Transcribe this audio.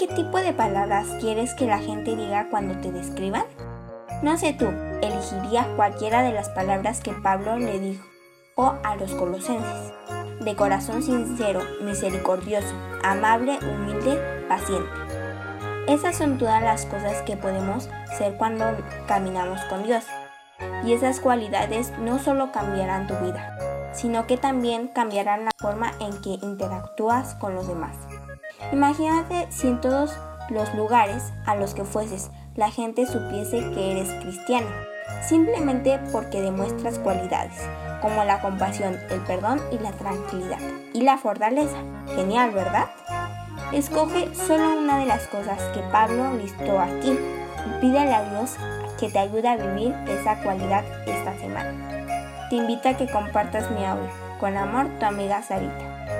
¿Qué tipo de palabras quieres que la gente diga cuando te describan? No sé tú, elegiría cualquiera de las palabras que Pablo le dijo o a los colosenses. De corazón sincero, misericordioso, amable, humilde, paciente. Esas son todas las cosas que podemos ser cuando caminamos con Dios. Y esas cualidades no solo cambiarán tu vida, sino que también cambiarán la forma en que interactúas con los demás. Imagínate si en todos los lugares a los que fueses la gente supiese que eres cristiano, simplemente porque demuestras cualidades como la compasión, el perdón y la tranquilidad y la fortaleza. Genial, ¿verdad? Escoge solo una de las cosas que Pablo listó aquí y pídele a Dios que te ayude a vivir esa cualidad esta semana. Te invito a que compartas mi audio. Con amor, tu amiga Sarita.